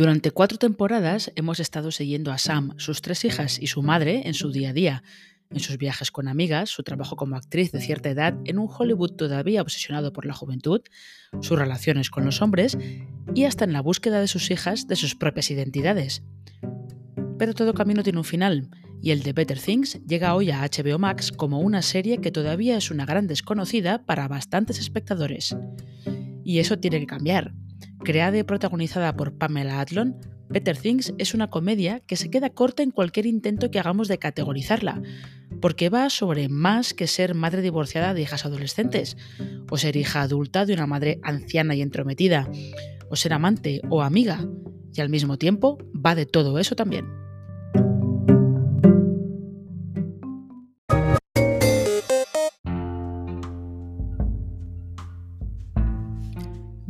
Durante cuatro temporadas hemos estado siguiendo a Sam, sus tres hijas y su madre en su día a día, en sus viajes con amigas, su trabajo como actriz de cierta edad en un Hollywood todavía obsesionado por la juventud, sus relaciones con los hombres y hasta en la búsqueda de sus hijas de sus propias identidades. Pero todo camino tiene un final, y el de Better Things llega hoy a HBO Max como una serie que todavía es una gran desconocida para bastantes espectadores. Y eso tiene que cambiar. Creada y protagonizada por Pamela Adlon, Better Things es una comedia que se queda corta en cualquier intento que hagamos de categorizarla, porque va sobre más que ser madre divorciada de hijas adolescentes, o ser hija adulta de una madre anciana y entrometida, o ser amante o amiga, y al mismo tiempo va de todo eso también.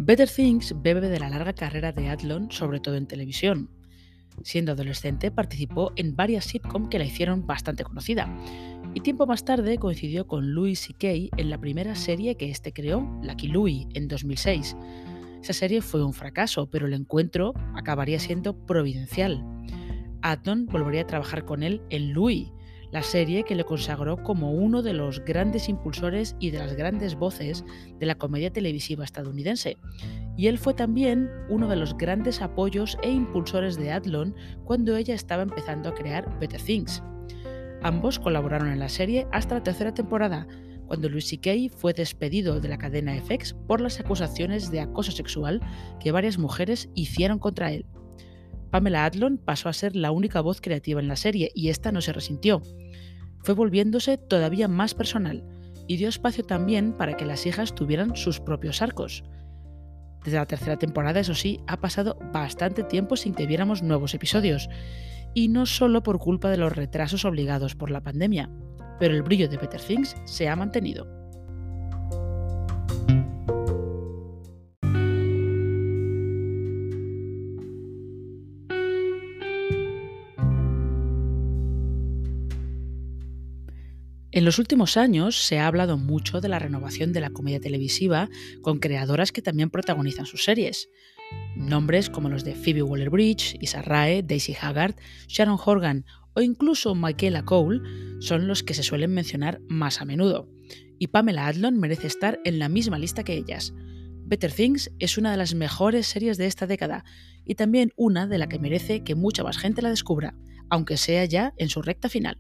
Better Things bebe de la larga carrera de Adlon, sobre todo en televisión. Siendo adolescente, participó en varias sitcom que la hicieron bastante conocida. Y tiempo más tarde coincidió con Louis C.K. en la primera serie que este creó, Lucky Louie, en 2006. Esa serie fue un fracaso, pero el encuentro acabaría siendo providencial. Adlon volvería a trabajar con él en Louis, la serie que le consagró como uno de los grandes impulsores y de las grandes voces de la comedia televisiva estadounidense. Y él fue también uno de los grandes apoyos e impulsores de Adlon cuando ella estaba empezando a crear Better Things. Ambos colaboraron en la serie hasta la tercera temporada, cuando Louis C.K. fue despedido de la cadena FX por las acusaciones de acoso sexual que varias mujeres hicieron contra él. Pamela Adlon pasó a ser la única voz creativa en la serie y esta no se resintió. Fue volviéndose todavía más personal y dio espacio también para que las hijas tuvieran sus propios arcos. Desde la tercera temporada, eso sí, ha pasado bastante tiempo sin que viéramos nuevos episodios, y no solo por culpa de los retrasos obligados por la pandemia, pero el brillo de Better Things se ha mantenido. En los últimos años se ha hablado mucho de la renovación de la comedia televisiva con creadoras que también protagonizan sus series. Nombres como los de Phoebe Waller-Bridge, Issa Rae, Daisy Haggard, Sharon Horgan o incluso Michaela Cole son los que se suelen mencionar más a menudo. Y Pamela Adlon merece estar en la misma lista que ellas. Better Things es una de las mejores series de esta década y también una de la que merece que mucha más gente la descubra, aunque sea ya en su recta final.